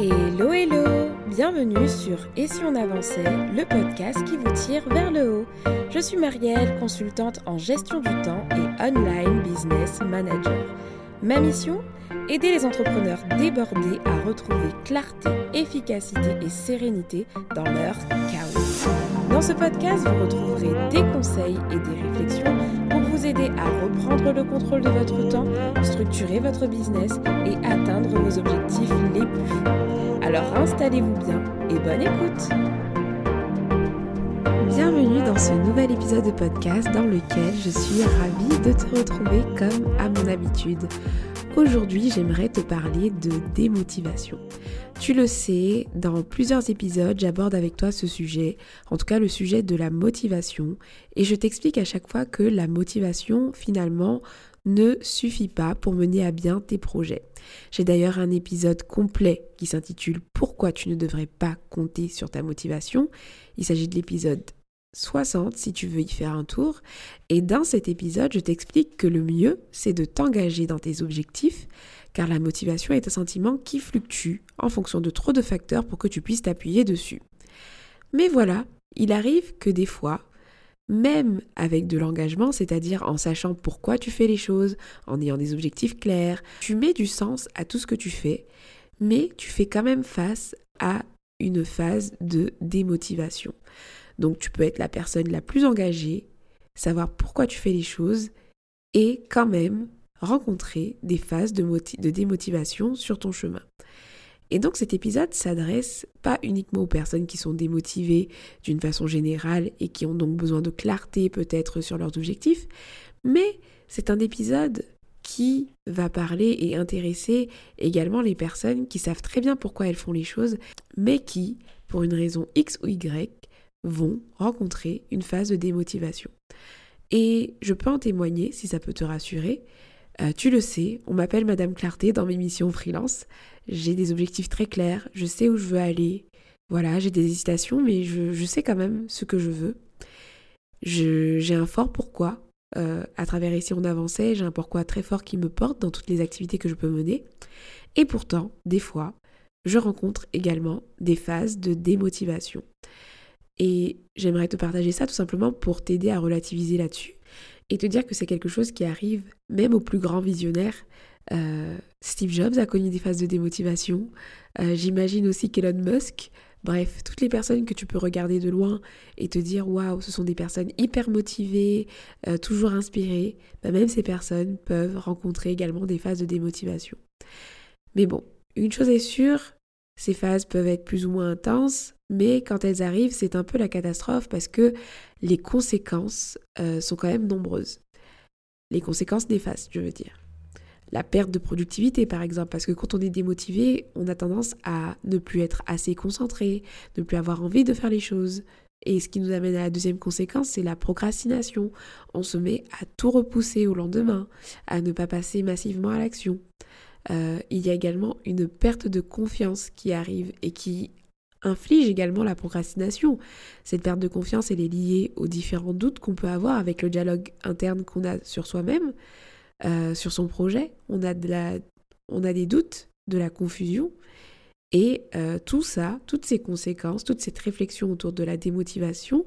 Hello hello Bienvenue sur Et si on avançait, le podcast qui vous tire vers le haut. Je suis Marielle, consultante en gestion du temps et online business manager. Ma mission Aider les entrepreneurs débordés à retrouver clarté, efficacité et sérénité dans leur chaos. Dans ce podcast, vous retrouverez des conseils et des réflexions aider à reprendre le contrôle de votre temps, structurer votre business et atteindre vos objectifs les plus fous. Alors installez-vous bien et bonne écoute Bienvenue dans ce nouvel épisode de podcast dans lequel je suis ravie de te retrouver comme à mon habitude. Aujourd'hui, j'aimerais te parler de démotivation. Tu le sais, dans plusieurs épisodes, j'aborde avec toi ce sujet, en tout cas le sujet de la motivation, et je t'explique à chaque fois que la motivation, finalement, ne suffit pas pour mener à bien tes projets. J'ai d'ailleurs un épisode complet qui s'intitule Pourquoi tu ne devrais pas compter sur ta motivation? Il s'agit de l'épisode 60 si tu veux y faire un tour. Et dans cet épisode, je t'explique que le mieux, c'est de t'engager dans tes objectifs, car la motivation est un sentiment qui fluctue en fonction de trop de facteurs pour que tu puisses t'appuyer dessus. Mais voilà, il arrive que des fois, même avec de l'engagement, c'est-à-dire en sachant pourquoi tu fais les choses, en ayant des objectifs clairs, tu mets du sens à tout ce que tu fais, mais tu fais quand même face à une phase de démotivation. Donc tu peux être la personne la plus engagée, savoir pourquoi tu fais les choses et quand même rencontrer des phases de, démotivation sur ton chemin. Et donc cet épisode s'adresse pas uniquement aux personnes qui sont démotivées d'une façon générale et qui ont donc besoin de clarté peut-être sur leurs objectifs, mais c'est un épisode qui va parler et intéresser également les personnes qui savent très bien pourquoi elles font les choses, mais qui, pour une raison X ou Y, vont rencontrer une phase de démotivation. Et je peux en témoigner si ça peut te rassurer. Euh, tu le sais, on m'appelle Madame Clarté dans mes missions freelance. J'ai des objectifs très clairs, je sais où je veux aller. Voilà, j'ai des hésitations, mais je, sais quand même ce que je veux. J'ai un fort pourquoi. Euh, à travers ici on avançait, j'ai un pourquoi très fort qui me porte dans toutes les activités que je peux mener. Et pourtant, des fois, je rencontre également des phases de démotivation. Et j'aimerais te partager ça tout simplement pour t'aider à relativiser là-dessus et te dire que c'est quelque chose qui arrive même aux plus grands visionnaires. Euh, Steve Jobs a connu des phases de démotivation. Euh, j'imagine aussi qu'Elon Musk. Bref, toutes les personnes que tu peux regarder de loin et te dire waouh, ce sont des personnes hyper motivées, euh, toujours inspirées, bah, même ces personnes peuvent rencontrer également des phases de démotivation. Mais bon, une chose est sûre, ces phases peuvent être plus ou moins intenses, mais quand elles arrivent, c'est un peu la catastrophe parce que les conséquences euh, sont quand même nombreuses. Les conséquences néfastes, je veux dire. La perte de productivité, par exemple, parce que quand on est démotivé, on a tendance à ne plus être assez concentré, ne plus avoir envie de faire les choses. Et ce qui nous amène à la deuxième conséquence, c'est la procrastination. On se met à tout repousser au lendemain, à ne pas passer massivement à l'action. Euh, il y a également une perte de confiance qui arrive et qui inflige également la procrastination. Cette perte de confiance, elle est liée aux différents doutes qu'on peut avoir avec le dialogue interne qu'on a sur soi-même, euh, sur son projet. On a, des doutes, de la confusion. Et euh, tout ça, toutes ces conséquences, toute cette réflexion autour de la démotivation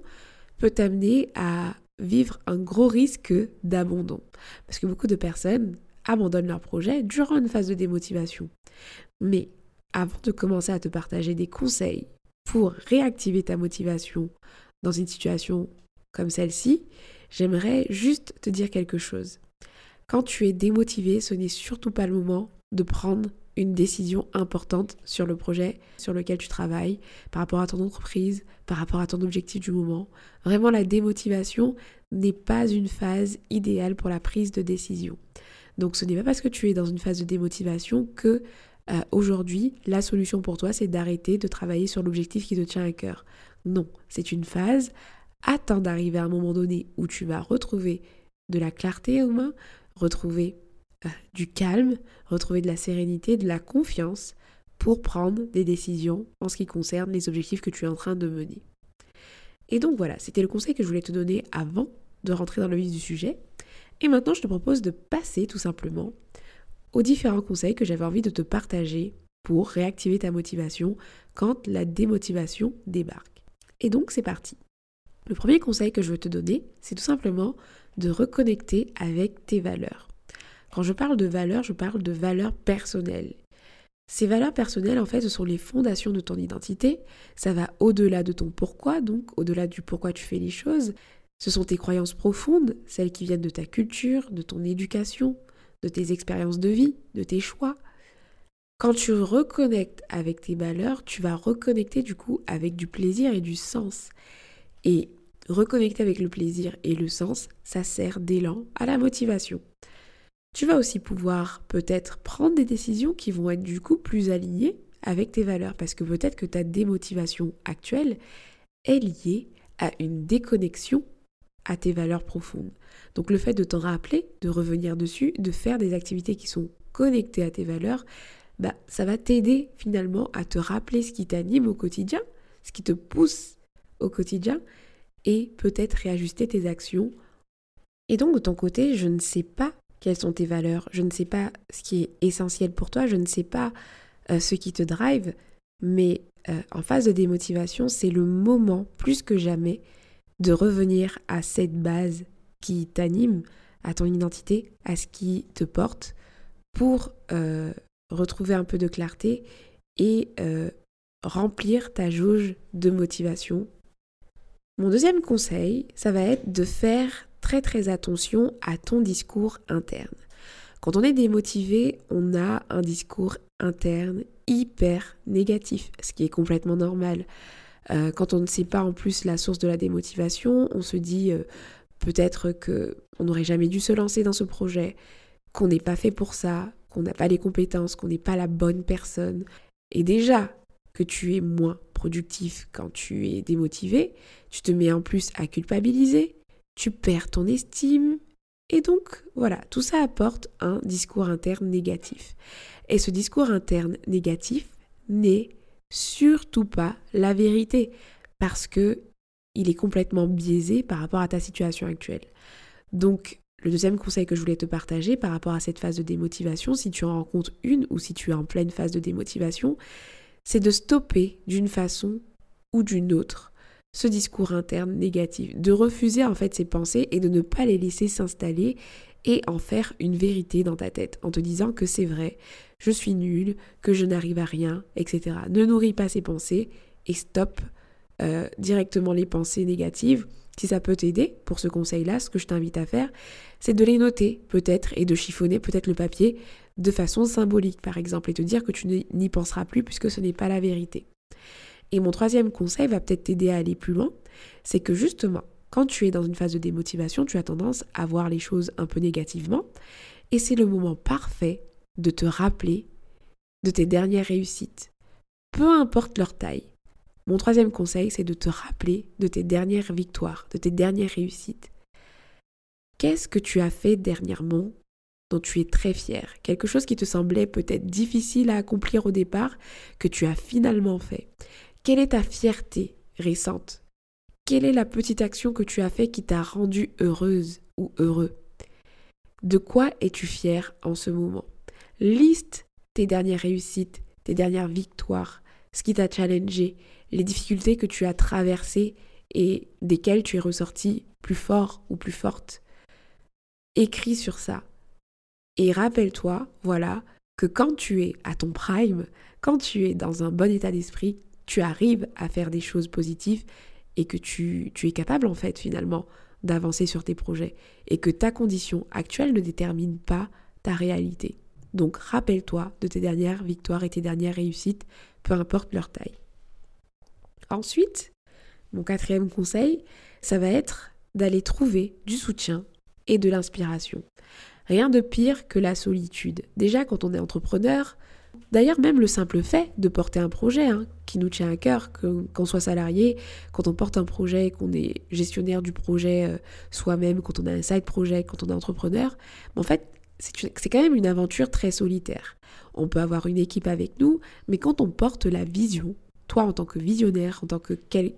peut amener à vivre un gros risque d'abandon. Parce que beaucoup de personnes abandonnent leur projet durant une phase de démotivation. Mais avant de commencer à te partager des conseils pour réactiver ta motivation dans une situation comme celle-ci, j'aimerais juste te dire quelque chose. Quand tu es démotivé, ce n'est surtout pas le moment de prendre une décision importante sur le projet sur lequel tu travailles, par rapport à ton entreprise, par rapport à ton objectif du moment. Vraiment, la démotivation n'est pas une phase idéale pour la prise de décision. Donc ce n'est pas parce que tu es dans une phase de démotivation que euh, aujourd'hui, la solution pour toi, c'est d'arrêter de travailler sur l'objectif qui te tient à cœur. Non, c'est une phase. Attends d'arriver à un moment donné où tu vas retrouver de la clarté aux mains, retrouver euh, du calme, retrouver de la sérénité, de la confiance pour prendre des décisions en ce qui concerne les objectifs que tu es en train de mener. Et donc voilà, c'était le conseil que je voulais te donner avant de rentrer dans le vif du sujet. Et maintenant, je te propose de passer tout simplement aux différents conseils que j'avais envie de te partager pour réactiver ta motivation quand la démotivation débarque. Et donc c'est parti. Le premier conseil que je veux te donner, c'est tout simplement de reconnecter avec tes valeurs. Quand je parle de valeurs, je parle de valeurs personnelles. Ces valeurs personnelles, en fait, ce sont les fondations de ton identité. Ça va au-delà de ton pourquoi, donc au-delà du pourquoi tu fais les choses. Ce sont tes croyances profondes, celles qui viennent de ta culture, de ton éducation, de tes expériences de vie, de tes choix. Quand tu reconnectes avec tes valeurs, tu vas reconnecter du coup avec du plaisir et du sens. Et reconnecter avec le plaisir et le sens, ça sert d'élan à la motivation. Tu vas aussi pouvoir peut-être prendre des décisions qui vont être du coup plus alignées avec tes valeurs parce que peut-être que ta démotivation actuelle est liée à une déconnexion à tes valeurs profondes. Donc le fait de t'en rappeler, de revenir dessus, de faire des activités qui sont connectées à tes valeurs, bah, ça va t'aider finalement à te rappeler ce qui t'anime au quotidien, ce qui te pousse au quotidien et peut-être réajuster tes actions. Et donc de ton côté, je ne sais pas quelles sont tes valeurs, je ne sais pas ce qui est essentiel pour toi, je ne sais pas euh, ce qui te drive, mais euh, en phase de démotivation, c'est le moment plus que jamais de revenir à cette base qui t'anime, à ton identité, à ce qui te porte, pour euh, retrouver un peu de clarté et remplir ta jauge de motivation. Mon deuxième conseil, ça va être de faire très très attention à ton discours interne. Quand on est démotivé, on a un discours interne hyper négatif, ce qui est complètement normal. Euh, quand on ne sait pas en plus la source de la démotivation, on se dit euh, peut-être que on n'aurait jamais dû se lancer dans ce projet, qu'on n'est pas fait pour ça, qu'on n'a pas les compétences, qu'on n'est pas la bonne personne. Et déjà que tu es moins productif quand tu es démotivé, tu te mets en plus à culpabiliser, tu perds ton estime. Et donc, voilà, tout ça apporte un discours interne négatif. Et ce discours interne négatif n'est surtout pas la vérité, parce que il est complètement biaisé par rapport à ta situation actuelle. Donc, le deuxième conseil que je voulais te partager par rapport à cette phase de démotivation, si tu en rencontres une ou si tu es en pleine phase de démotivation, c'est de stopper d'une façon ou d'une autre ce discours interne négatif, de refuser en fait ces pensées et de ne pas les laisser s'installer et en faire une vérité dans ta tête en te disant que c'est vrai, je suis nul, que je n'arrive à rien, etc. Ne nourris pas ces pensées et stop euh, directement les pensées négatives. Si ça peut t'aider pour ce conseil-là, ce que je t'invite à faire, c'est de les noter peut-être et de chiffonner peut-être le papier de façon symbolique par exemple et te dire que tu n'y penseras plus puisque ce n'est pas la vérité. Et mon troisième conseil va peut-être t'aider à aller plus loin, c'est que justement, quand tu es dans une phase de démotivation, tu as tendance à voir les choses un peu négativement, et c'est le moment parfait de te rappeler de tes dernières réussites, peu importe leur taille. Mon troisième conseil, c'est de te rappeler de tes dernières victoires, de tes dernières réussites. Qu'est-ce que tu as fait dernièrement dont tu es très fier? Quelque chose qui te semblait peut-être difficile à accomplir au départ, que tu as finalement fait. Quelle est ta fierté récente? Quelle est la petite action que tu as fait qui t'a rendue heureuse ou heureux? De quoi es-tu fier en ce moment? Liste tes dernières réussites, tes dernières victoires, ce qui t'a challengé, les difficultés que tu as traversées et desquelles tu es ressorti plus fort ou plus forte. Écris sur ça. Et rappelle-toi, voilà, que quand tu es à ton prime, quand tu es dans un bon état d'esprit, tu arrives à faire des choses positives et que tu, tu es capable en fait finalement d'avancer sur tes projets et que ta condition actuelle ne détermine pas ta réalité. Donc rappelle-toi de tes dernières victoires et tes dernières réussites, peu importe leur taille. Ensuite, mon quatrième conseil, ça va être d'aller trouver du soutien et de l'inspiration. Rien de pire que la solitude. Déjà, quand on est entrepreneur, D'ailleurs, même le simple fait de porter un projet hein, qui nous tient à cœur, qu'on soit salarié, quand on porte un projet, qu'on est gestionnaire du projet euh, soi-même, quand on a un side projet, quand on est entrepreneur, en fait, c'est quand même une aventure très solitaire. On peut avoir une équipe avec nous, mais quand on porte la vision, toi en tant que visionnaire, en tant que,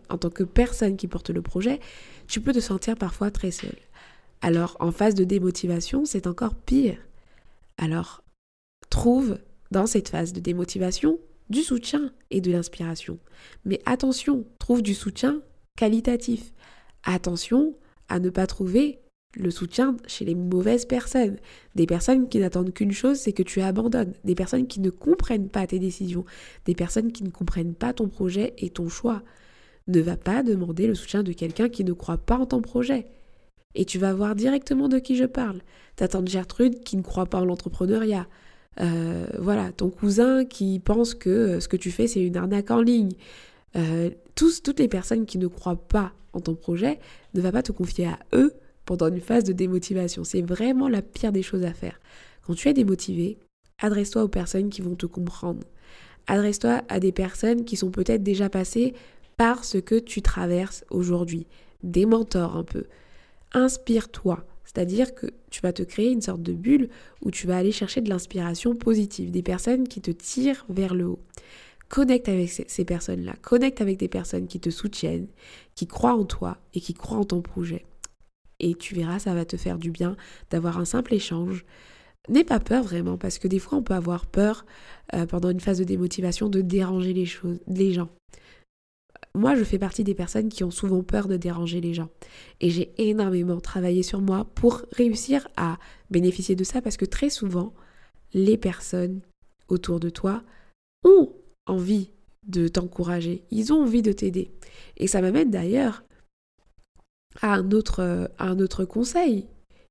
en tant que personne qui porte le projet, tu peux te sentir parfois très seul. Alors en phase de démotivation, c'est encore pire. Alors trouve dans cette phase de démotivation du soutien et de l'inspiration. Mais attention, trouve du soutien qualitatif. Attention à ne pas trouver le soutien chez les mauvaises personnes, des personnes qui n'attendent qu'une chose, c'est que tu abandonnes, des personnes qui ne comprennent pas tes décisions, des personnes qui ne comprennent pas ton projet et ton choix. Ne va pas demander le soutien de quelqu'un qui ne croit pas en ton projet. Et tu vas voir directement de qui je parle. Ta tante Gertrude qui ne croit pas en l'entrepreneuriat. Euh, voilà, ton cousin qui pense que euh, ce que tu fais c'est une arnaque en ligne. Euh, tous, toutes les personnes qui ne croient pas en ton projet, ne va pas te confier à eux pendant une phase de démotivation. C'est vraiment la pire des choses à faire. Quand tu es démotivé, adresse-toi aux personnes qui vont te comprendre. Adresse-toi à des personnes qui sont peut-être déjà passées par ce que tu traverses aujourd'hui. Des mentors un peu. Inspire-toi. C'est-à-dire que tu vas te créer une sorte de bulle où tu vas aller chercher de l'inspiration positive, des personnes qui te tirent vers le haut. Connecte avec ces personnes-là, connecte avec des personnes qui te soutiennent, qui croient en toi et qui croient en ton projet. Et tu verras, ça va te faire du bien d'avoir un simple échange. N'aie pas peur vraiment, parce que des fois on peut avoir peur euh, pendant une phase de démotivation de déranger les choses, les gens. Moi, je fais partie des personnes qui ont souvent peur de déranger les gens. Et j'ai énormément travaillé sur moi pour réussir à bénéficier de ça parce que très souvent, les personnes autour de toi ont envie de t'encourager, ils ont envie de t'aider. Et ça m'amène d'ailleurs à un autre, conseil,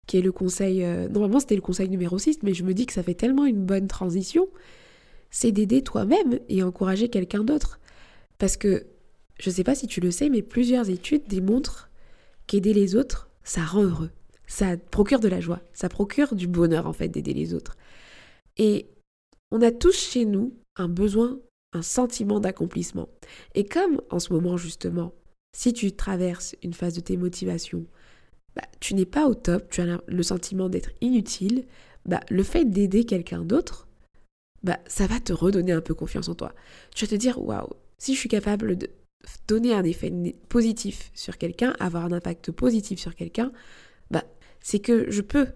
qui est le conseil, euh, normalement c'était le conseil numéro 6, mais je me dis que ça fait tellement une bonne transition, c'est d'aider toi-même et encourager quelqu'un d'autre. Parce que je ne sais pas si tu le sais, mais plusieurs études démontrent qu'aider les autres, ça rend heureux. Ça procure de la joie. Ça procure du bonheur, en fait, d'aider les autres. Et on a tous chez nous un besoin, un sentiment d'accomplissement. Et comme en ce moment, justement, si tu traverses une phase de tes motivations, bah, tu n'es pas au top, tu as le sentiment d'être inutile, bah, le fait d'aider quelqu'un d'autre, bah, ça va te redonner un peu confiance en toi. Tu vas te dire, waouh, si je suis capable de donner un effet positif sur quelqu'un, avoir un impact positif sur quelqu'un, bah, c'est que je peux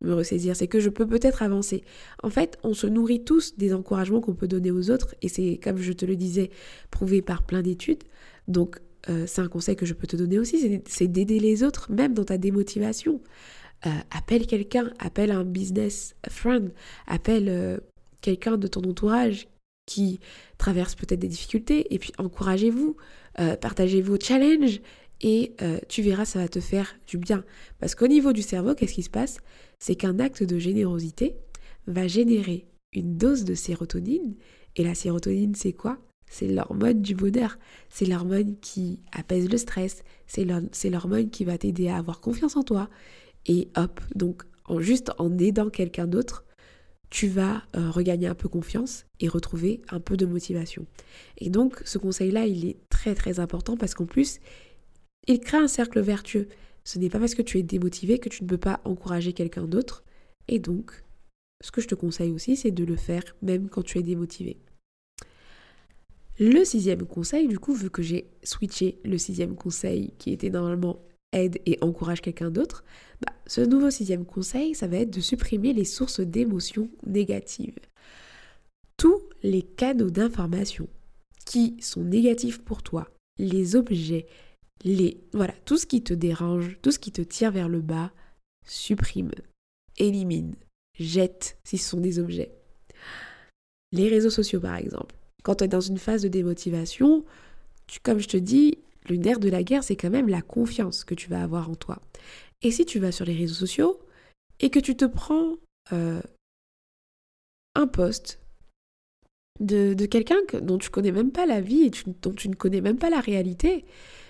me ressaisir, c'est que je peux peut-être avancer. En fait, on se nourrit tous des encouragements qu'on peut donner aux autres, et c'est, comme je te le disais, prouvé par plein d'études. Donc, euh, c'est un conseil que je peux te donner aussi, c'est d'aider les autres, même dans ta démotivation. Euh, appelle quelqu'un, appelle un business friend, appelle euh, quelqu'un de ton entourage qui traverse peut-être des difficultés, et puis encouragez-vous, euh, partagez vos challenges, et euh, tu verras, ça va te faire du bien. Parce qu'au niveau du cerveau, qu'est-ce qui se passe? C'est qu'un acte de générosité va générer une dose de sérotonine, et la sérotonine, c'est quoi? C'est l'hormone du bonheur, c'est l'hormone qui apaise le stress, c'est l'hormone qui va t'aider à avoir confiance en toi. Et hop, donc en juste en aidant quelqu'un d'autre, tu vas euh, regagner un peu confiance et retrouver un peu de motivation. Et donc ce conseil-là, il est très très important parce qu'en plus, il crée un cercle vertueux. Ce n'est pas parce que tu es démotivé que tu ne peux pas encourager quelqu'un d'autre. Et donc, ce que je te conseille aussi, c'est de le faire même quand tu es démotivé. Le sixième conseil, du coup, vu que j'ai switché le sixième conseil qui était normalement aide et encourage quelqu'un d'autre, bah, ce nouveau sixième conseil, ça va être de supprimer les sources d'émotions négatives. Tous les canaux d'information qui sont négatifs pour toi, les objets, les voilà, tout ce qui te dérange, tout ce qui te tire vers le bas, supprime, élimine, jette si ce sont des objets. Les réseaux sociaux par exemple. Quand tu es dans une phase de démotivation, comme je te dis, le nerf de la guerre, c'est quand même la confiance que tu vas avoir en toi. Et si tu vas sur les réseaux sociaux et que tu te prends euh, un post de, quelqu'un dont tu connais même pas la vie et dont tu ne connais même pas la réalité,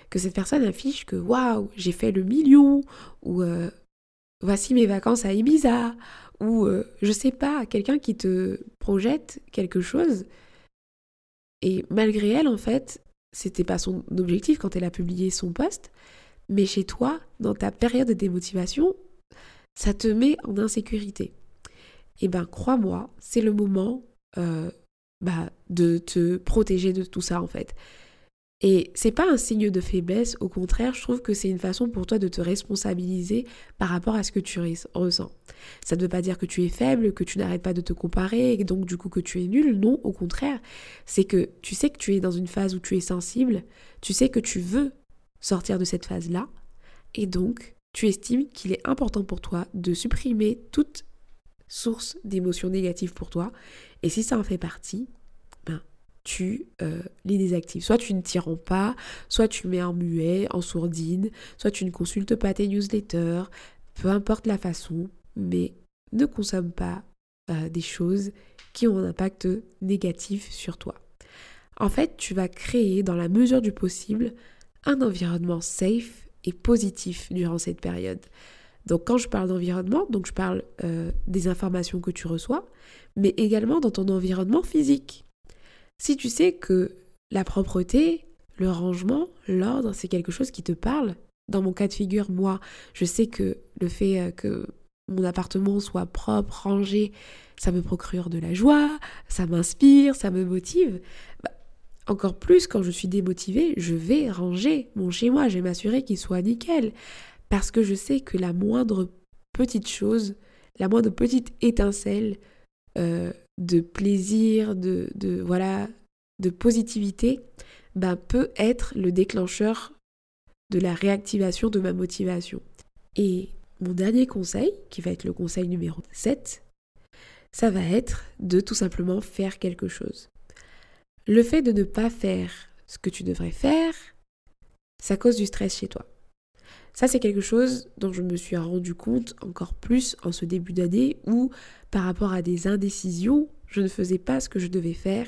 que cette personne affiche que waouh, j'ai fait le million, ou euh, voici mes vacances à Ibiza, ou euh, je sais pas, quelqu'un qui te projette quelque chose, et malgré elle, en fait, c'était pas son objectif quand elle a publié son post, mais chez toi, dans ta période de démotivation, ça te met en insécurité. Eh ben, crois-moi, c'est le moment euh, bah, de te protéger de tout ça en fait. Et c'est pas un signe de faiblesse, au contraire, je trouve que c'est une façon pour toi de te responsabiliser par rapport à ce que tu ressens. Ça ne veut pas dire que tu es faible, que tu n'arrêtes pas de te comparer et donc du coup que tu es nul, non, au contraire, c'est que tu sais que tu es dans une phase où tu es sensible, tu sais que tu veux sortir de cette phase-là et donc tu estimes qu'il est important pour toi de supprimer toute source d'émotions négatives pour toi. Et si ça en fait partie, tu euh, les désactives. Soit tu ne t'y rends pas, soit tu mets en muet, en sourdine, soit tu ne consultes pas tes newsletters, peu importe la façon, mais ne consomme pas euh, des choses qui ont un impact négatif sur toi. En fait, tu vas créer dans la mesure du possible un environnement safe et positif durant cette période. Donc quand je parle d'environnement, je parle euh, des informations que tu reçois, mais également dans ton environnement physique. Si tu sais que la propreté, le rangement, l'ordre, c'est quelque chose qui te parle, dans mon cas de figure, moi, je sais que le fait euh, que mon appartement soit propre, rangé, ça me procure de la joie, ça m'inspire, ça me motive. Bah, encore plus quand je suis démotivée, je vais ranger mon chez moi, je vais m'assurer qu'il soit nickel. Parce que je sais que la moindre petite chose, la moindre petite étincelle euh, de plaisir, de, de, voilà, de positivité, ben, peut être le déclencheur de la réactivation de ma motivation. Et mon dernier conseil, qui va être le conseil numéro 7, ça va être de tout simplement faire quelque chose. Le fait de ne pas faire ce que tu devrais faire, ça cause du stress chez toi. Ça, c'est quelque chose dont je me suis rendu compte encore plus en ce début d'année où, par rapport à des indécisions, je ne faisais pas ce que je devais faire.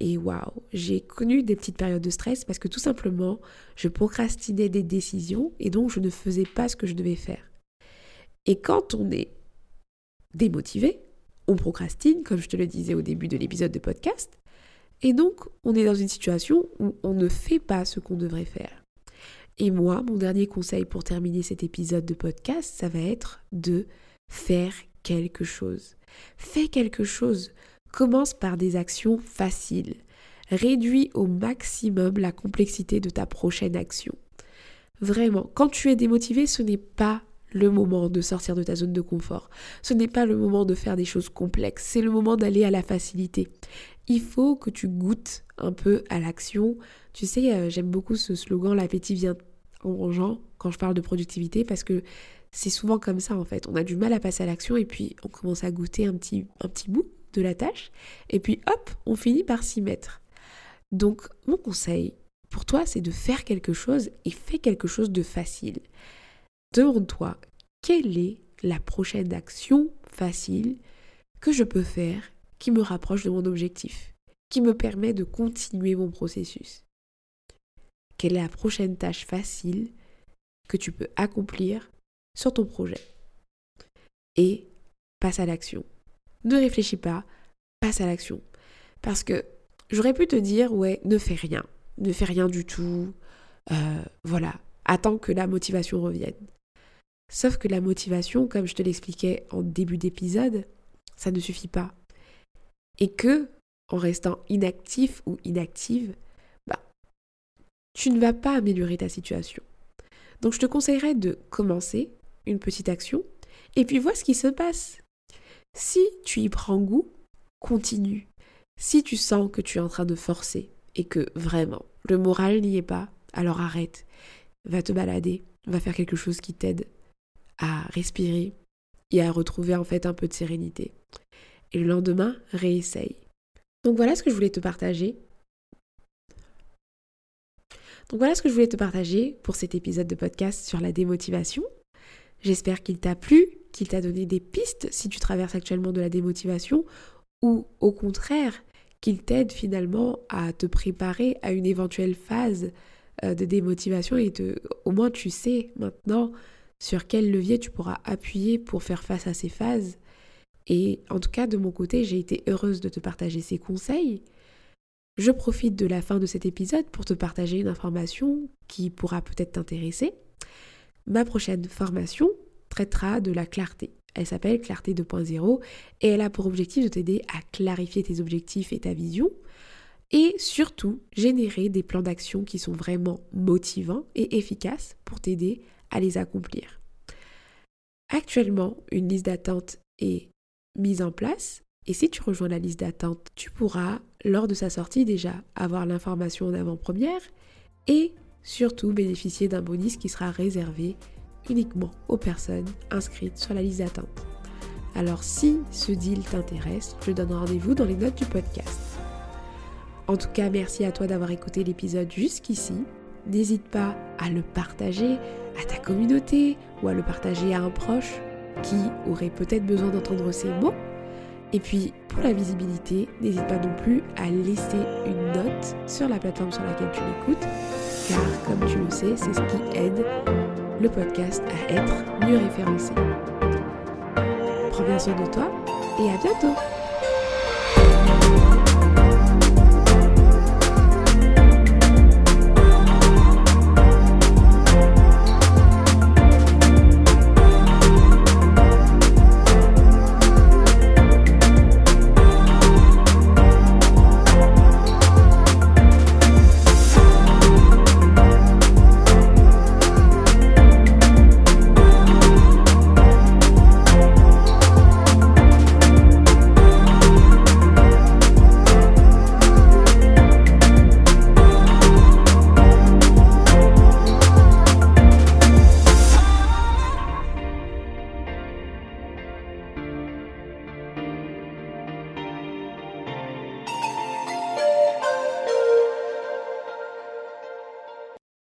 Et waouh, j'ai connu des petites périodes de stress parce que tout simplement, je procrastinais des décisions et donc je ne faisais pas ce que je devais faire. Et quand on est démotivé, on procrastine, comme je te le disais au début de l'épisode de podcast, et donc on est dans une situation où on ne fait pas ce qu'on devrait faire. Et moi, mon dernier conseil pour terminer cet épisode de podcast, ça va être de faire quelque chose. Fais quelque chose. Commence par des actions faciles. Réduis au maximum la complexité de ta prochaine action. Vraiment, quand tu es démotivé, ce n'est pas le moment de sortir de ta zone de confort. Ce n'est pas le moment de faire des choses complexes, c'est le moment d'aller à la facilité. Il faut que tu goûtes un peu à l'action. Tu sais, euh, j'aime beaucoup ce slogan l'appétit vient en mangeant quand je parle de productivité parce que c'est souvent comme ça en fait. On a du mal à passer à l'action et puis on commence à goûter un petit, un petit bout de la tâche et puis hop, on finit par s'y mettre. Donc mon conseil pour toi, c'est de faire quelque chose et fais quelque chose de facile. Demande-toi quelle est la prochaine action facile que je peux faire qui me rapproche de mon objectif, qui me permet de continuer mon processus. Quelle est la prochaine tâche facile que tu peux accomplir sur ton projet? Et passe à l'action. Ne réfléchis pas, passe à l'action. Parce que j'aurais pu te dire, ouais, ne fais rien, ne fais rien du tout, euh, voilà, attends que la motivation revienne. Sauf que la motivation, comme je te l'expliquais en début d'épisode, ça ne suffit pas. Et que, en restant inactif ou inactive, bah, tu ne vas pas améliorer ta situation. Donc je te conseillerais de commencer une petite action et puis vois ce qui se passe. Si tu y prends goût, continue. Si tu sens que tu es en train de forcer et que vraiment le moral n'y est pas, alors arrête. Va te balader, va faire quelque chose qui t'aide à respirer et à retrouver en fait un peu de sérénité. Et le lendemain, réessaye. Donc voilà ce que je voulais te partager. Donc voilà ce que je voulais te partager pour cet épisode de podcast sur la démotivation. J'espère qu'il t'a plu, qu'il t'a donné des pistes si tu traverses actuellement de la démotivation ou au contraire qu'il t'aide finalement à te préparer à une éventuelle phase euh, de démotivation et au moins tu sais maintenant sur quel levier tu pourras appuyer pour faire face à ces phases. Et en tout cas, de mon côté, j'ai été heureuse de te partager ces conseils. Je profite de la fin de cet épisode pour te partager une information qui pourra peut-être t'intéresser. Ma prochaine formation traitera de la clarté. Elle s'appelle Clarté 2.0 et elle a pour objectif de t'aider à clarifier tes objectifs et ta vision et surtout générer des plans d'action qui sont vraiment motivants et efficaces pour t'aider à les accomplir. Actuellement, une liste d'attente est mise en place et si tu rejoins la liste d'attente, tu pourras, lors de sa sortie déjà, avoir l'information en avant-première et surtout bénéficier d'un bonus qui sera réservé uniquement aux personnes inscrites sur la liste d'attente. Alors si ce deal t'intéresse, je donne rendez-vous dans les notes du podcast. En tout cas, merci à toi d'avoir écouté l'épisode jusqu'ici. N'hésite pas à le partager à ta communauté ou à le partager à un proche qui aurait peut-être besoin d'entendre ces mots. Et puis, pour la visibilité, n'hésite pas non plus à laisser une note sur la plateforme sur laquelle tu l'écoutes, car comme tu le sais, c'est ce qui aide le podcast à être mieux référencé. Prends bien soin de toi et à bientôt